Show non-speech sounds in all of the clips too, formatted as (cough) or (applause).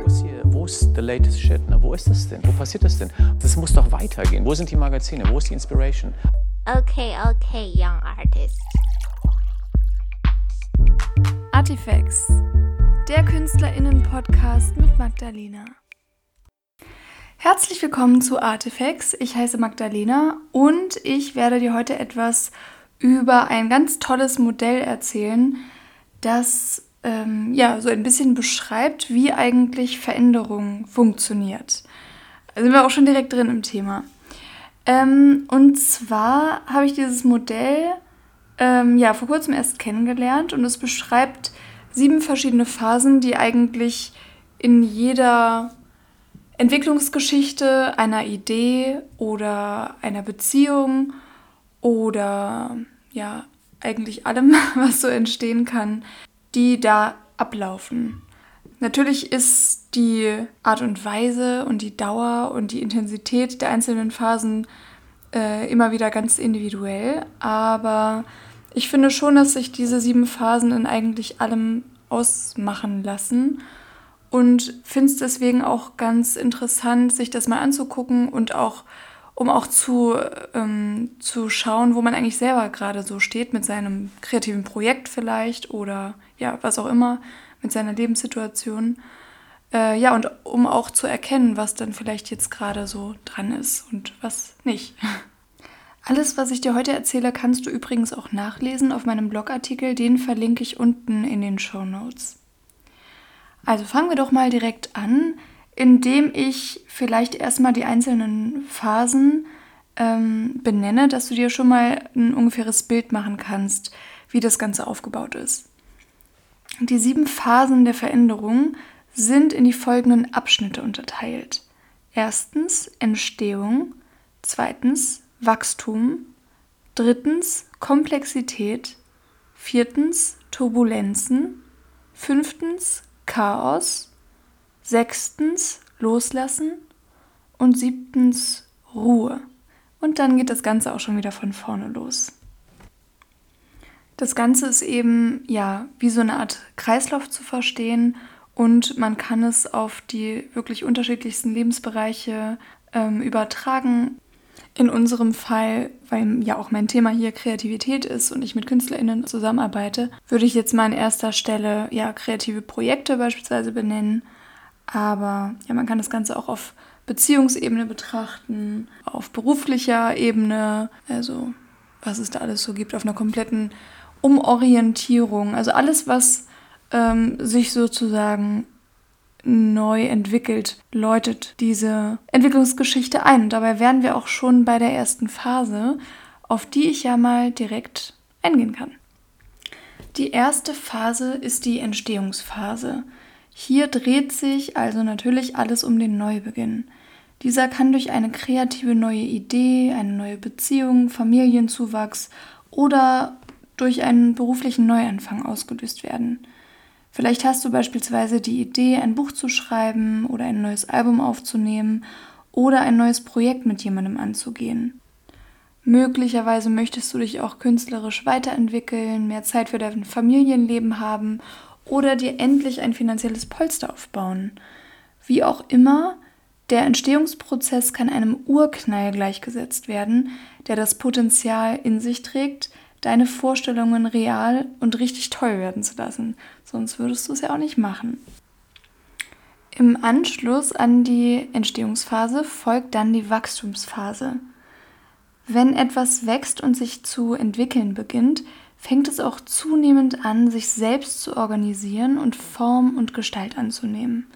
wo ist hier, wo ist the latest shit? Ne? Wo ist das denn? Wo passiert das denn? Das muss doch weitergehen. Wo sind die Magazine? Wo ist die Inspiration? Okay, okay, young artist. Artifacts, der KünstlerInnen-Podcast mit Magdalena. Herzlich willkommen zu Artifacts. Ich heiße Magdalena und ich werde dir heute etwas über ein ganz tolles Modell erzählen, das ähm, ja so ein bisschen beschreibt, wie eigentlich Veränderung funktioniert. Da sind wir auch schon direkt drin im Thema. Ähm, und zwar habe ich dieses Modell ähm, ja vor kurzem erst kennengelernt und es beschreibt sieben verschiedene Phasen, die eigentlich in jeder Entwicklungsgeschichte einer Idee oder einer Beziehung oder ja, eigentlich allem, (laughs) was so entstehen kann, die da ablaufen. Natürlich ist die Art und Weise und die Dauer und die Intensität der einzelnen Phasen äh, immer wieder ganz individuell, aber ich finde schon, dass sich diese sieben Phasen in eigentlich allem ausmachen lassen und finde es deswegen auch ganz interessant, sich das mal anzugucken und auch um auch zu, ähm, zu schauen, wo man eigentlich selber gerade so steht mit seinem kreativen Projekt vielleicht oder ja, was auch immer, mit seiner Lebenssituation. Äh, ja, und um auch zu erkennen, was dann vielleicht jetzt gerade so dran ist und was nicht. (laughs) Alles, was ich dir heute erzähle, kannst du übrigens auch nachlesen auf meinem Blogartikel. Den verlinke ich unten in den Show Notes. Also fangen wir doch mal direkt an indem ich vielleicht erstmal die einzelnen Phasen ähm, benenne, dass du dir schon mal ein ungefähres Bild machen kannst, wie das Ganze aufgebaut ist. Die sieben Phasen der Veränderung sind in die folgenden Abschnitte unterteilt. Erstens Entstehung, zweitens Wachstum, drittens Komplexität, viertens Turbulenzen, fünftens Chaos, sechstens loslassen und siebtens Ruhe. Und dann geht das Ganze auch schon wieder von vorne los. Das Ganze ist eben ja wie so eine Art Kreislauf zu verstehen und man kann es auf die wirklich unterschiedlichsten Lebensbereiche ähm, übertragen. In unserem Fall, weil ja auch mein Thema hier Kreativität ist und ich mit KünstlerInnen zusammenarbeite, würde ich jetzt mal an erster Stelle ja kreative Projekte beispielsweise benennen aber ja, man kann das Ganze auch auf Beziehungsebene betrachten, auf beruflicher Ebene, also was es da alles so gibt, auf einer kompletten Umorientierung. Also alles, was ähm, sich sozusagen neu entwickelt, läutet diese Entwicklungsgeschichte ein. Und dabei wären wir auch schon bei der ersten Phase, auf die ich ja mal direkt eingehen kann. Die erste Phase ist die Entstehungsphase. Hier dreht sich also natürlich alles um den Neubeginn. Dieser kann durch eine kreative neue Idee, eine neue Beziehung, Familienzuwachs oder durch einen beruflichen Neuanfang ausgelöst werden. Vielleicht hast du beispielsweise die Idee, ein Buch zu schreiben oder ein neues Album aufzunehmen oder ein neues Projekt mit jemandem anzugehen. Möglicherweise möchtest du dich auch künstlerisch weiterentwickeln, mehr Zeit für dein Familienleben haben oder dir endlich ein finanzielles Polster aufbauen. Wie auch immer, der Entstehungsprozess kann einem Urknall gleichgesetzt werden, der das Potenzial in sich trägt, deine Vorstellungen real und richtig toll werden zu lassen. Sonst würdest du es ja auch nicht machen. Im Anschluss an die Entstehungsphase folgt dann die Wachstumsphase. Wenn etwas wächst und sich zu entwickeln beginnt, fängt es auch zunehmend an, sich selbst zu organisieren und Form und Gestalt anzunehmen.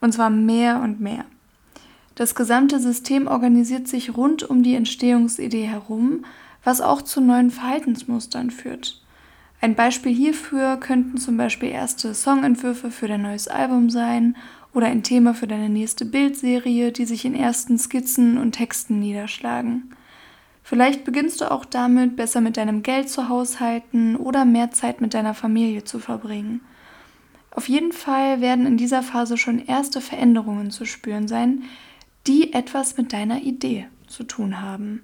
Und zwar mehr und mehr. Das gesamte System organisiert sich rund um die Entstehungsidee herum, was auch zu neuen Verhaltensmustern führt. Ein Beispiel hierfür könnten zum Beispiel erste Songentwürfe für dein neues Album sein oder ein Thema für deine nächste Bildserie, die sich in ersten Skizzen und Texten niederschlagen. Vielleicht beginnst du auch damit, besser mit deinem Geld zu haushalten oder mehr Zeit mit deiner Familie zu verbringen. Auf jeden Fall werden in dieser Phase schon erste Veränderungen zu spüren sein, die etwas mit deiner Idee zu tun haben.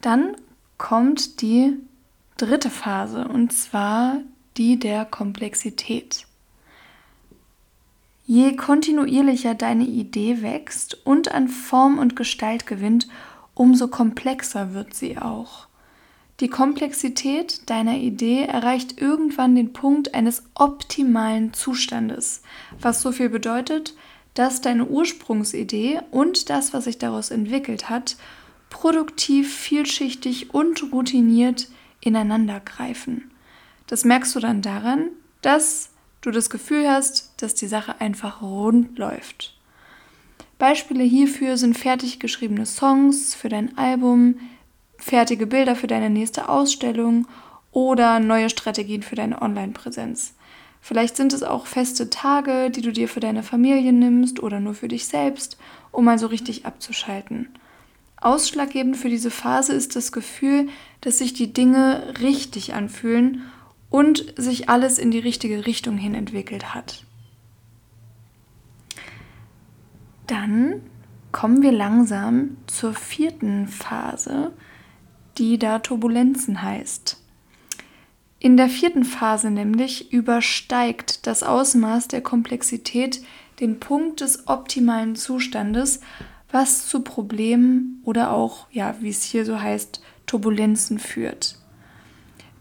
Dann kommt die dritte Phase und zwar die der Komplexität. Je kontinuierlicher deine Idee wächst und an Form und Gestalt gewinnt, umso komplexer wird sie auch. Die Komplexität deiner Idee erreicht irgendwann den Punkt eines optimalen Zustandes, was so viel bedeutet, dass deine Ursprungsidee und das, was sich daraus entwickelt hat, produktiv, vielschichtig und routiniert ineinander greifen. Das merkst du dann daran, dass du das Gefühl hast, dass die Sache einfach rund läuft. Beispiele hierfür sind fertig geschriebene Songs für dein Album, fertige Bilder für deine nächste Ausstellung oder neue Strategien für deine Online-Präsenz. Vielleicht sind es auch feste Tage, die du dir für deine Familie nimmst oder nur für dich selbst, um mal so richtig abzuschalten. Ausschlaggebend für diese Phase ist das Gefühl, dass sich die Dinge richtig anfühlen und sich alles in die richtige Richtung hin entwickelt hat. Dann kommen wir langsam zur vierten Phase, die da Turbulenzen heißt. In der vierten Phase nämlich übersteigt das Ausmaß der Komplexität den Punkt des optimalen Zustandes, was zu Problemen oder auch, ja, wie es hier so heißt, Turbulenzen führt.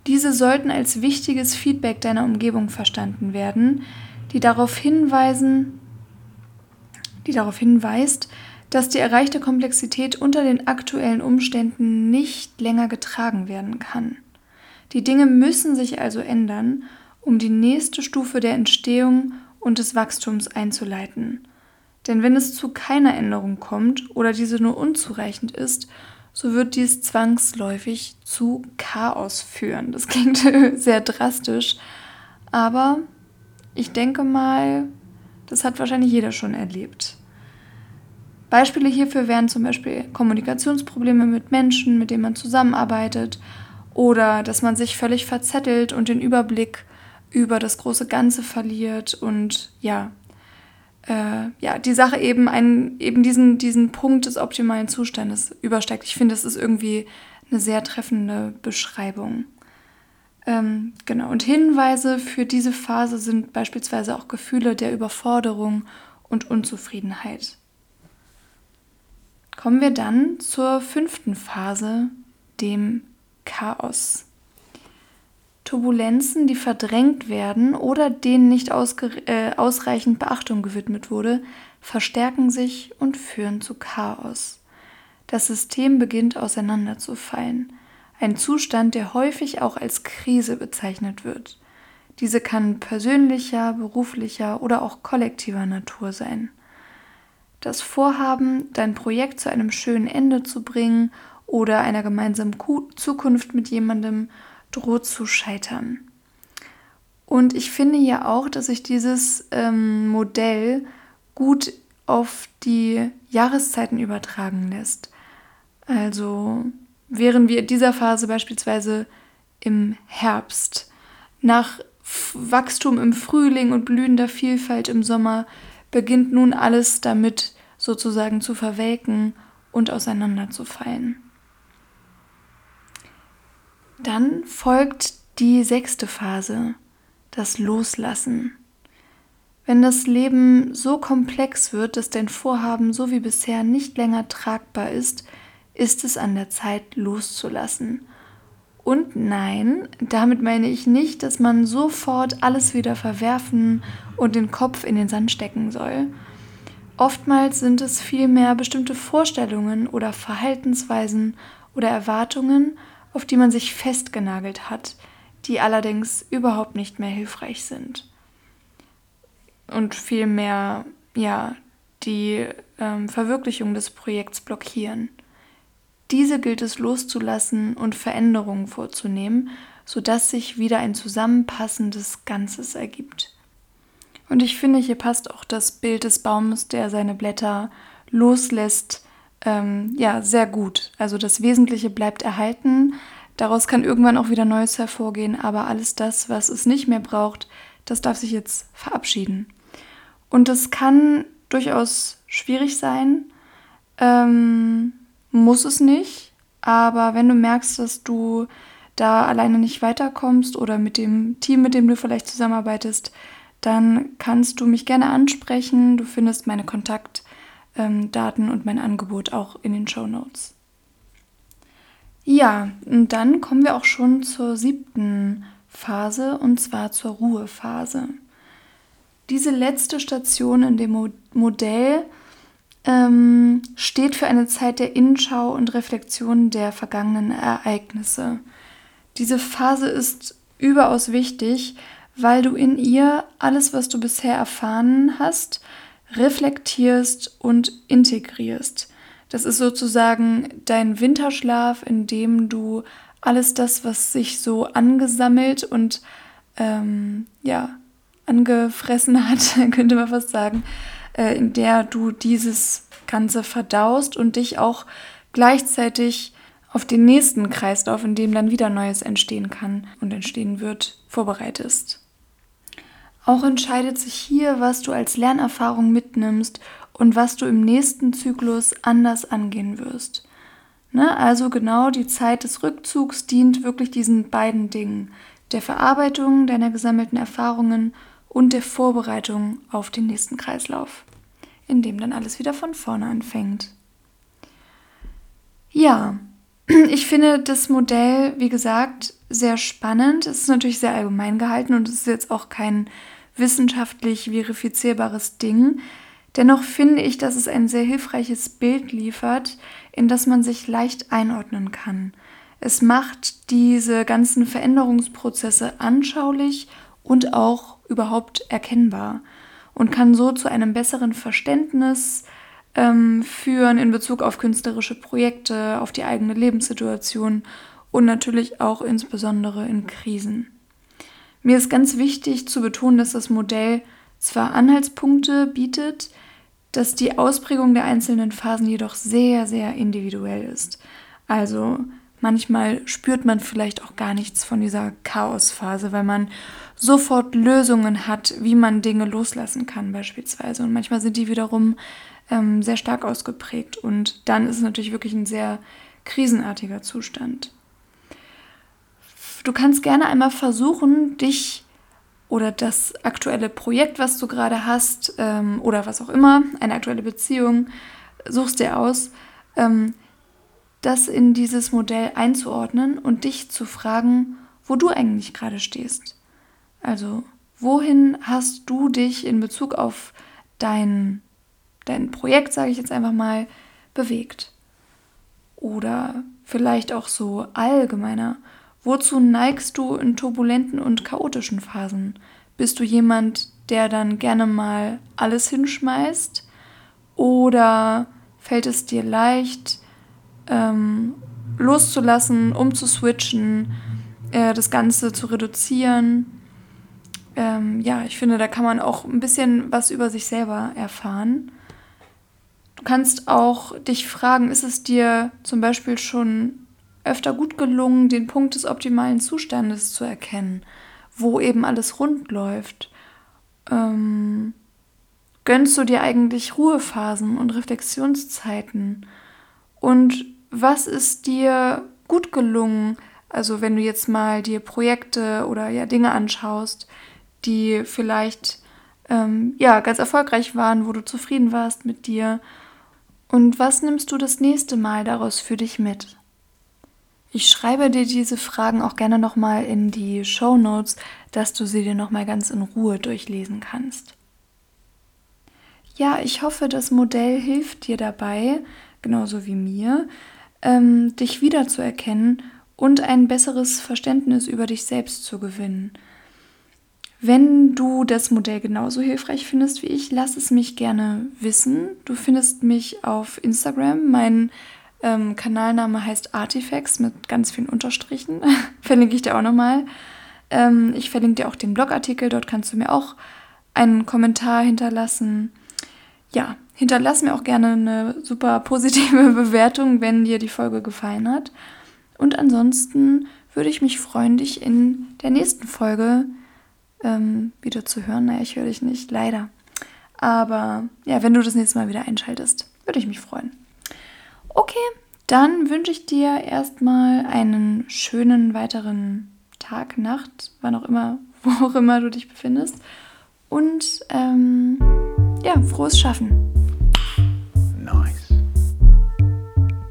Diese sollten als wichtiges Feedback deiner Umgebung verstanden werden, die darauf hinweisen, die darauf hinweist, dass die erreichte Komplexität unter den aktuellen Umständen nicht länger getragen werden kann. Die Dinge müssen sich also ändern, um die nächste Stufe der Entstehung und des Wachstums einzuleiten. Denn wenn es zu keiner Änderung kommt oder diese nur unzureichend ist, so wird dies zwangsläufig zu Chaos führen. Das (laughs) klingt sehr drastisch, aber ich denke mal, das hat wahrscheinlich jeder schon erlebt. Beispiele hierfür wären zum Beispiel Kommunikationsprobleme mit Menschen, mit denen man zusammenarbeitet, oder dass man sich völlig verzettelt und den Überblick über das große Ganze verliert und ja, äh, ja, die Sache eben einen, eben diesen, diesen Punkt des optimalen Zustandes übersteigt. Ich finde, das ist irgendwie eine sehr treffende Beschreibung. Ähm, genau. Und Hinweise für diese Phase sind beispielsweise auch Gefühle der Überforderung und Unzufriedenheit. Kommen wir dann zur fünften Phase, dem Chaos. Turbulenzen, die verdrängt werden oder denen nicht äh, ausreichend Beachtung gewidmet wurde, verstärken sich und führen zu Chaos. Das System beginnt auseinanderzufallen, ein Zustand, der häufig auch als Krise bezeichnet wird. Diese kann persönlicher, beruflicher oder auch kollektiver Natur sein. Das Vorhaben, dein Projekt zu einem schönen Ende zu bringen oder einer gemeinsamen Zukunft mit jemandem droht zu scheitern. Und ich finde ja auch, dass sich dieses ähm, Modell gut auf die Jahreszeiten übertragen lässt. Also wären wir in dieser Phase beispielsweise im Herbst, nach Wachstum im Frühling und blühender Vielfalt im Sommer, beginnt nun alles damit sozusagen zu verwelken und auseinanderzufallen. Dann folgt die sechste Phase, das Loslassen. Wenn das Leben so komplex wird, dass dein Vorhaben so wie bisher nicht länger tragbar ist, ist es an der Zeit loszulassen. Und nein, damit meine ich nicht, dass man sofort alles wieder verwerfen und den Kopf in den Sand stecken soll. Oftmals sind es vielmehr bestimmte Vorstellungen oder Verhaltensweisen oder Erwartungen, auf die man sich festgenagelt hat, die allerdings überhaupt nicht mehr hilfreich sind. Und vielmehr, ja, die ähm, Verwirklichung des Projekts blockieren. Diese gilt es loszulassen und Veränderungen vorzunehmen, sodass sich wieder ein zusammenpassendes Ganzes ergibt. Und ich finde, hier passt auch das Bild des Baumes, der seine Blätter loslässt, ähm, ja, sehr gut. Also das Wesentliche bleibt erhalten. Daraus kann irgendwann auch wieder Neues hervorgehen, aber alles das, was es nicht mehr braucht, das darf sich jetzt verabschieden. Und das kann durchaus schwierig sein, ähm, muss es nicht, aber wenn du merkst, dass du da alleine nicht weiterkommst oder mit dem Team, mit dem du vielleicht zusammenarbeitest, dann kannst du mich gerne ansprechen. Du findest meine Kontaktdaten und mein Angebot auch in den Show Notes. Ja, und dann kommen wir auch schon zur siebten Phase und zwar zur Ruhephase. Diese letzte Station in dem Mo Modell ähm, steht für eine Zeit der Innenschau und Reflexion der vergangenen Ereignisse. Diese Phase ist überaus wichtig, weil du in ihr alles, was du bisher erfahren hast, reflektierst und integrierst. Das ist sozusagen dein Winterschlaf, in dem du alles das, was sich so angesammelt und ähm, ja, angefressen hat, (laughs) könnte man fast sagen, äh, in der du dieses Ganze verdaust und dich auch gleichzeitig auf den nächsten Kreislauf, in dem dann wieder Neues entstehen kann und entstehen wird, vorbereitest. Auch entscheidet sich hier, was du als Lernerfahrung mitnimmst und was du im nächsten Zyklus anders angehen wirst. Ne? Also genau die Zeit des Rückzugs dient wirklich diesen beiden Dingen, der Verarbeitung deiner gesammelten Erfahrungen und der Vorbereitung auf den nächsten Kreislauf, in dem dann alles wieder von vorne anfängt. Ja, (clears throat) ich finde das Modell, wie gesagt, sehr spannend. Es ist natürlich sehr allgemein gehalten und es ist jetzt auch kein wissenschaftlich verifizierbares Ding. Dennoch finde ich, dass es ein sehr hilfreiches Bild liefert, in das man sich leicht einordnen kann. Es macht diese ganzen Veränderungsprozesse anschaulich und auch überhaupt erkennbar und kann so zu einem besseren Verständnis ähm, führen in Bezug auf künstlerische Projekte, auf die eigene Lebenssituation und natürlich auch insbesondere in Krisen. Mir ist ganz wichtig zu betonen, dass das Modell zwar Anhaltspunkte bietet, dass die Ausprägung der einzelnen Phasen jedoch sehr, sehr individuell ist. Also manchmal spürt man vielleicht auch gar nichts von dieser Chaosphase, weil man sofort Lösungen hat, wie man Dinge loslassen kann beispielsweise. Und manchmal sind die wiederum ähm, sehr stark ausgeprägt. Und dann ist es natürlich wirklich ein sehr krisenartiger Zustand. Du kannst gerne einmal versuchen, dich oder das aktuelle Projekt, was du gerade hast, ähm, oder was auch immer, eine aktuelle Beziehung, suchst dir aus, ähm, das in dieses Modell einzuordnen und dich zu fragen, wo du eigentlich gerade stehst. Also, wohin hast du dich in Bezug auf dein, dein Projekt, sage ich jetzt einfach mal, bewegt? Oder vielleicht auch so allgemeiner. Wozu neigst du in turbulenten und chaotischen Phasen? Bist du jemand, der dann gerne mal alles hinschmeißt? Oder fällt es dir leicht, ähm, loszulassen, umzuswitchen, äh, das Ganze zu reduzieren? Ähm, ja, ich finde, da kann man auch ein bisschen was über sich selber erfahren. Du kannst auch dich fragen, ist es dir zum Beispiel schon öfter gut gelungen, den Punkt des optimalen Zustandes zu erkennen, wo eben alles rund läuft. Ähm, gönnst du dir eigentlich Ruhephasen und Reflexionszeiten? Und was ist dir gut gelungen? Also wenn du jetzt mal dir Projekte oder ja Dinge anschaust, die vielleicht ähm, ja ganz erfolgreich waren, wo du zufrieden warst mit dir. Und was nimmst du das nächste Mal daraus für dich mit? Ich schreibe dir diese Fragen auch gerne nochmal in die Show Notes, dass du sie dir nochmal ganz in Ruhe durchlesen kannst. Ja, ich hoffe, das Modell hilft dir dabei, genauso wie mir, ähm, dich wiederzuerkennen und ein besseres Verständnis über dich selbst zu gewinnen. Wenn du das Modell genauso hilfreich findest wie ich, lass es mich gerne wissen. Du findest mich auf Instagram. Mein ähm, Kanalname heißt Artifacts mit ganz vielen Unterstrichen. (laughs) verlinke ich dir auch nochmal. Ähm, ich verlinke dir auch den Blogartikel, dort kannst du mir auch einen Kommentar hinterlassen. Ja, hinterlass mir auch gerne eine super positive (laughs) Bewertung, wenn dir die Folge gefallen hat. Und ansonsten würde ich mich freuen, dich in der nächsten Folge ähm, wieder zu hören. Naja, ich höre dich nicht, leider. Aber ja, wenn du das nächste Mal wieder einschaltest, würde ich mich freuen. Okay, dann wünsche ich dir erstmal einen schönen weiteren Tag, Nacht, wann auch immer, (laughs) wo auch immer du dich befindest. Und ähm, ja, frohes Schaffen. Nice.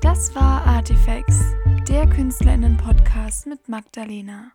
Das war Artifacts, der Künstlerinnen-Podcast mit Magdalena.